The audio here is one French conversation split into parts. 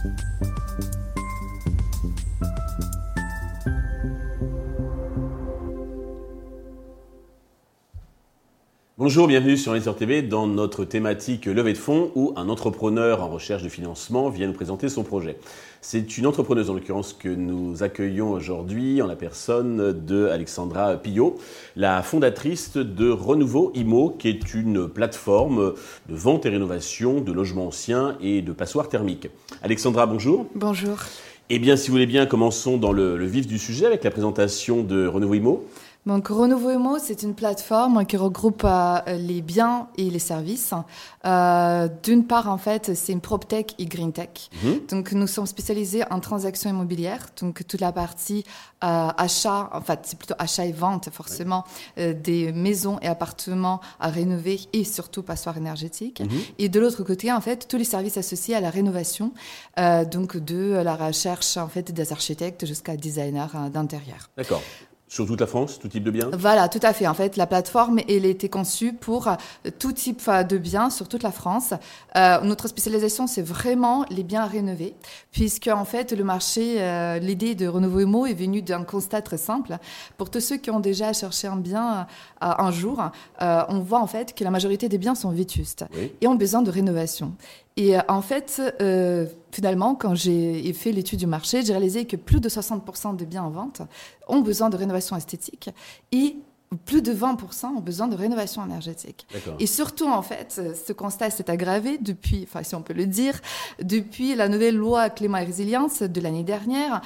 Thank you. Bonjour, bienvenue sur Investor TV dans notre thématique levée de fonds où un entrepreneur en recherche de financement vient nous présenter son projet. C'est une entrepreneuse en l'occurrence que nous accueillons aujourd'hui en la personne de Alexandra Pillot, la fondatrice de Renouveau IMO qui est une plateforme de vente et rénovation de logements anciens et de passoires thermiques. Alexandra, bonjour. Bonjour. Eh bien, si vous voulez bien, commençons dans le, le vif du sujet avec la présentation de Renouveau IMO. Donc Renouveau c'est une plateforme qui regroupe euh, les biens et les services. Euh, D'une part, en fait, c'est une PropTech et GreenTech. Mhm. Donc nous sommes spécialisés en transactions immobilières, donc toute la partie euh, achat, en fait, c'est plutôt achat et vente forcément des maisons et appartements à rénover et surtout passoires énergétiques. Mhm. Et de l'autre côté, en fait, tous les services associés à la rénovation, donc de la recherche en fait des architectes jusqu'à designers d'intérieur. D'accord. Sur toute la France, tout type de biens Voilà, tout à fait. En fait, la plateforme, elle a été conçue pour euh, tout type euh, de biens sur toute la France. Euh, notre spécialisation, c'est vraiment les biens à rénover, puisque en fait, le marché, euh, l'idée de Renouveau Emo est venue d'un constat très simple. Pour tous ceux qui ont déjà cherché un bien euh, un jour, on voit en fait que la majorité des biens sont vétustes Oui. et ont besoin de rénovation. Et en fait, finalement, quand j'ai fait l'étude du marché, j'ai réalisé que plus de 60% des biens en vente ont besoin de rénovation esthétique et plus de 20% ont besoin de rénovation énergétique. Et surtout, en fait, ce constat s'est aggravé depuis, enfin, si on peut le dire, depuis la nouvelle loi climat et résilience de l'année dernière,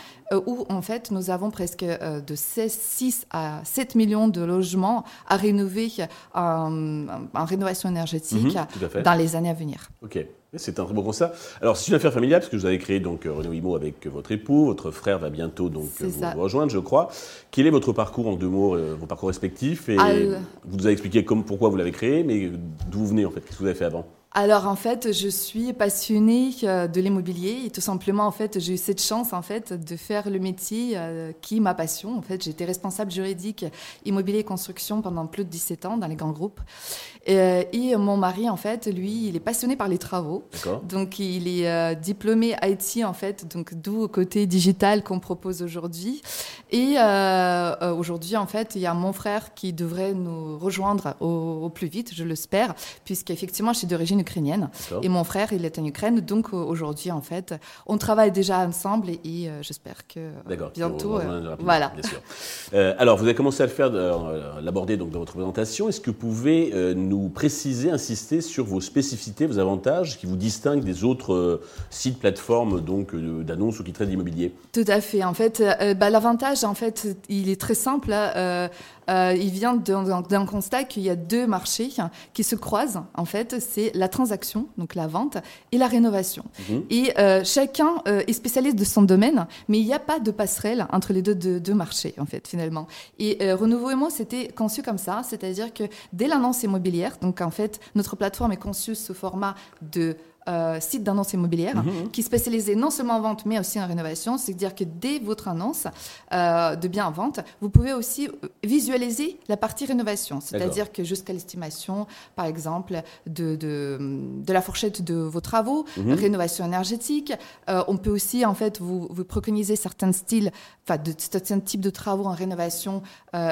où, en fait, nous avons presque euh, de 16, 6 à 7 millions de logements à rénover en, en rénovation énergétique Mhm, dans les années à venir. Ok, c'est un très beau constat. Alors, c'est une affaire familiale parce que vous avez créé donc euh, Renault Imo avec votre époux. Votre frère va bientôt donc euh, vous, rejoindre, je crois. Quel est votre parcours en deux mots, euh, vos parcours respectifs Et Al- vous nous avez expliqué comme, pourquoi vous l'avez créé, mais d'où vous venez en fait? Qu'est-ce que vous avez fait avant? Alors en fait, je suis passionnée euh, de l'immobilier et tout simplement en fait, j'ai eu cette chance en fait de faire le métier euh, qui est ma passion. En fait, j'étais responsable juridique immobilier et construction pendant plus de 17 ans dans les grands groupes. Euh, et mon mari en fait, lui, il est passionné par les travaux. Donc il est diplômé IT en fait, donc d'où côté digital qu'on propose aujourd'hui. Et euh, aujourd'hui en fait, il y a mon frère qui devrait nous rejoindre au, au plus vite, je l'espère, puisqu'effectivement je suis d'origine ukrainienne et mon frère il est en Ukraine. Donc euh, aujourd'hui en fait, on travaille déjà ensemble et, et, euh, j'espère que euh, bientôt. Rapidement, voilà. Bien sûr. Alors, vous avez commencé à le faire, l'aborder donc dans votre présentation. Est-ce que vous pouvez nous préciser, insister sur vos spécificités, vos avantages qui vous distinguent des autres sites, plateformes donc d'annonces ou qui traitent d'immobilier? Tout à fait. En fait, bah, l'avantage, en fait, il est très simple. Euh, il vient d'un- constat qu'il y a deux marchés qui se croisent. En fait, c'est la transaction, donc la vente, et la rénovation. Mhm. Et euh, chacun euh, est spécialiste de son domaine, mais il n'y a pas de passerelle entre les deux, deux, deux marchés, en fait, finalement. Et Renouveau Emo, c'était conçu comme ça, c'est-à-dire que dès l'annonce immobilière, donc en fait, notre plateforme est conçue sous format de euh, site d'annonce immobilière Mhm. qui est spécialisé non seulement en vente mais aussi en rénovation. C'est-à-dire que dès votre annonce euh, de bien en vente, vous pouvez aussi euh, visualiser la partie rénovation. C'est-à-dire que jusqu'à l'estimation, par exemple, de, de, de la fourchette de vos travaux, Mhm. rénovation énergétique. Euh, on peut aussi en fait vous, vous préconiser certains styles, enfin de certains types de travaux en rénovation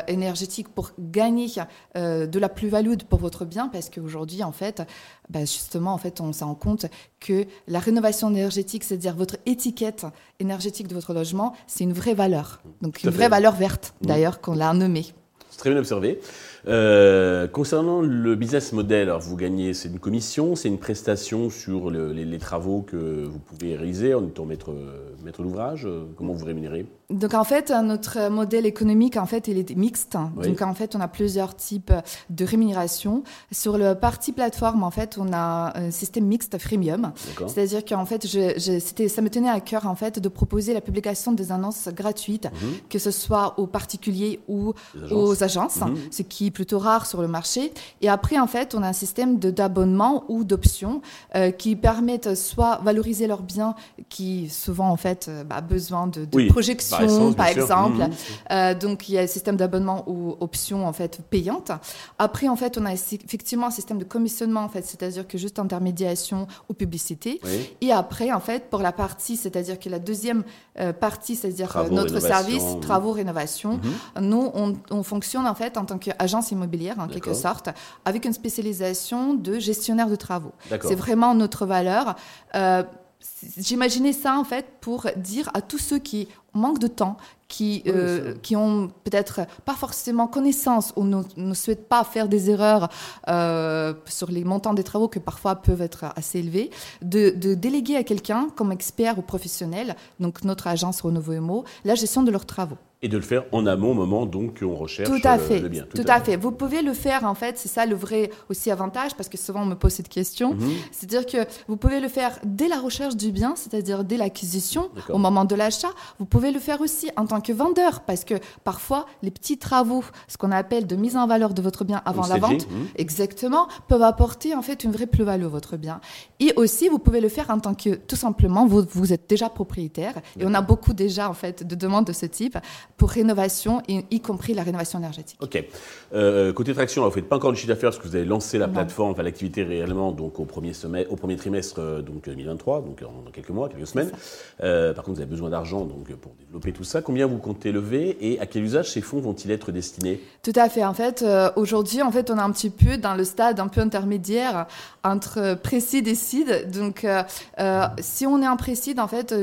énergétique pour gagner de la plus-value pour votre bien, parce qu'aujourd'hui en fait, bah, justement en fait on s'en rend compte que la rénovation énergétique, c'est-à-dire votre étiquette énergétique de votre logement, c'est une vraie valeur. Donc une vraie valeur verte Mhm. d'ailleurs qu'on l'a nommée. C'est très bien observé. Euh, concernant le business model, alors vous gagnez, c'est une commission, c'est une prestation sur le- les, les travaux que vous pouvez réaliser en étant maître, maître d'ouvrage. euh, Comment vous rémunérez? Donc en fait, notre modèle économique, en fait, il est mixte. Oui. Donc en fait, on a plusieurs types de rémunération. Sur le partie plateforme, en fait, on a un système mixte freemium. C'est-à-dire qu'en fait, je, je- c'était, ça me tenait à cœur en fait de proposer la publication des annonces gratuites, Mhm. que ce soit aux particuliers ou agences aux agences, Mhm. ce qui est plutôt rare sur le marché. Et après, en fait, on a un système d'abonnement ou d'options euh, qui permettent soit valoriser leurs biens, qui souvent en fait euh, bah, besoin de, de Oui, projection, par exemple. Mhm. Euh, donc il y a un système d'abonnement ou option en fait payante. Après, en fait, on a effectivement un système de commissionnement en fait, c'est-à-dire que juste intermédiation ou publicité. Oui. Et après, en fait, pour la partie, c'est-à-dire que la deuxième euh, partie, c'est-à-dire euh, notre service, mhm. travaux, rénovation, nous, on, on fonctionne en fait en tant qu'agence immobilière, en quelque sorte, avec une spécialisation de gestionnaire de travaux. C'est vraiment notre valeur. Euh, J'imaginais ça en fait pour dire à tous ceux qui manquent de temps, qui, euh, qui ont peut-être pas forcément connaissance ou ne, ne souhaitent pas faire des erreurs euh, sur les montants des travaux que parfois peuvent être assez élevés, de, de déléguer à quelqu'un comme expert ou professionnel, donc notre agence Renouveau Emo, la gestion de leurs travaux. Et de le faire en amont, au moment donc qu'on recherche Tout à euh, fait, le bien. tout, à fait. Vous pouvez le faire en fait, c'est ça le vrai aussi avantage parce que souvent on me pose cette question. Mhm. C'est-à-dire que vous pouvez le faire dès la recherche du bien, c'est-à-dire dès l'acquisition, au moment de l'achat. Vous pouvez le faire aussi en tant que vendeur parce que parfois les petits travaux, ce qu'on appelle de mise en valeur de votre bien avant Comme la vente, mhm. exactement, peuvent apporter en fait une vraie plus-value à votre bien. Et aussi, vous pouvez le faire en tant que tout simplement vous, vous êtes déjà propriétaire et on a beaucoup déjà en fait de demandes de ce type pour rénovation et y compris la rénovation énergétique. Ok. Euh, côté traction, vous ne faites pas encore du chiffre d'affaires parce que vous avez lancé la Non. plateforme, enfin l'activité réellement donc au premier semestre, au premier trimestre euh, donc 2023, donc en dans quelques mois, quelques semaines. Euh, par contre, vous avez besoin d'argent donc pour développer tout ça. Combien vous comptez lever et à quel usage ces fonds vont-ils être destinés? Tout à fait. En fait, euh, aujourd'hui, en fait, on est un petit peu dans le stade un peu intermédiaire entre précide et seed. Donc, euh, euh, si on est en précide, en fait,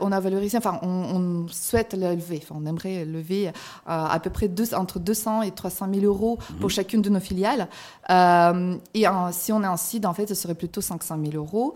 on a valorisé, enfin, on, on souhaite le lever. Enfin, on aimerait lever euh, à peu près deux, entre 200 et 300 000 euros pour chacune de nos filiales. Et si on est en seed, en fait, ce serait plutôt 500 000 euros.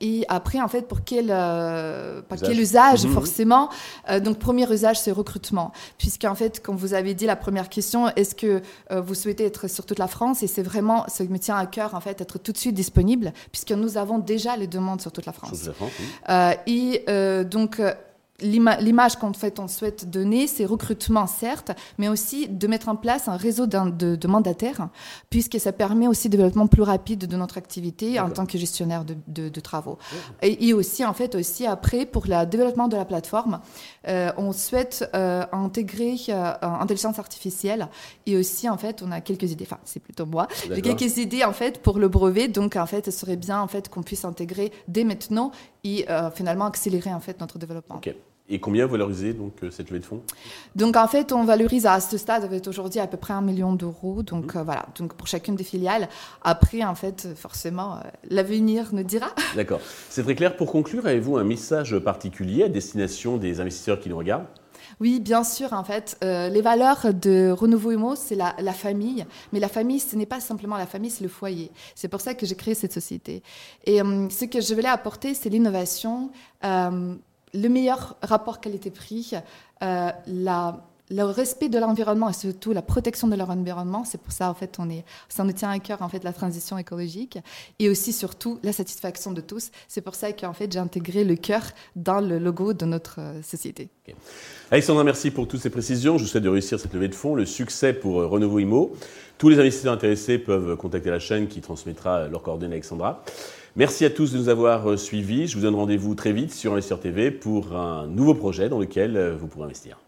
Et après, en fait, pour quel, euh, pas Usage. quel usage, Mhm. forcément. Euh, donc, premier usage, c'est recrutement. Puisqu'en fait, comme vous avez dit, la première question, est-ce que euh, vous souhaitez être sur toute la France? Et c'est vraiment, ce qui me tient à cœur, en fait, être tout de suite disponible, puisque nous avons déjà les demandes sur toute la France. De la France, oui. Euh, et euh, donc, euh, l'image qu'en fait on souhaite donner, c'est recrutement certes, mais aussi de mettre en place un réseau de, de mandataires, puisque ça permet aussi le développement plus rapide de notre activité en tant que gestionnaire de, de- de travaux. Et, et aussi, en fait, aussi après, pour le développement de la plateforme, euh, on souhaite euh, intégrer euh, intelligence artificielle et aussi, en fait, on a quelques idées, enfin, c'est plutôt moi, j'ai quelques idées, en fait, pour le brevet. Donc, en fait, ce serait bien, en fait, qu'on puisse intégrer dès maintenant et euh, finalement accélérer, en fait, notre développement. Et combien valorisez donc euh, cette levée de fonds? Donc, en fait, on valorise à ce stade, avec aujourd'hui, à peu près un million d'euros. Donc, euh, voilà, donc pour chacune des filiales. Après, en fait, forcément, euh, l'avenir nous dira. D'accord. C'est très clair. Pour conclure, avez-vous un message particulier à destination des investisseurs qui nous regardent? Oui, bien sûr, en fait, euh, les valeurs de Renouveau Emo, c'est la, la famille. Mais la famille, ce n'est pas simplement la famille, c'est le foyer. C'est pour ça que j'ai créé cette société. Et euh, ce que je voulais apporter, c'est l'innovation, euh, le meilleur rapport qualité-prix, euh, le respect de l'environnement et surtout la protection de leur environnement, c'est pour ça en fait on est, ça nous tient à cœur en fait la transition écologique et aussi surtout la satisfaction de tous. C'est pour ça qu'en fait j'ai intégré le cœur dans le logo de notre euh, société. Alexandra, merci pour toutes ces précisions. Je vous souhaite de réussir cette levée de fonds, le succès pour euh, Renouveau Imo. Tous les investisseurs intéressés peuvent contacter la chaîne qui transmettra leurs coordonnées à Alexandra. Merci à tous de nous avoir euh, suivis. Je vous donne rendez-vous très vite sur Investisseur TV pour un nouveau projet dans lequel euh, vous pourrez investir.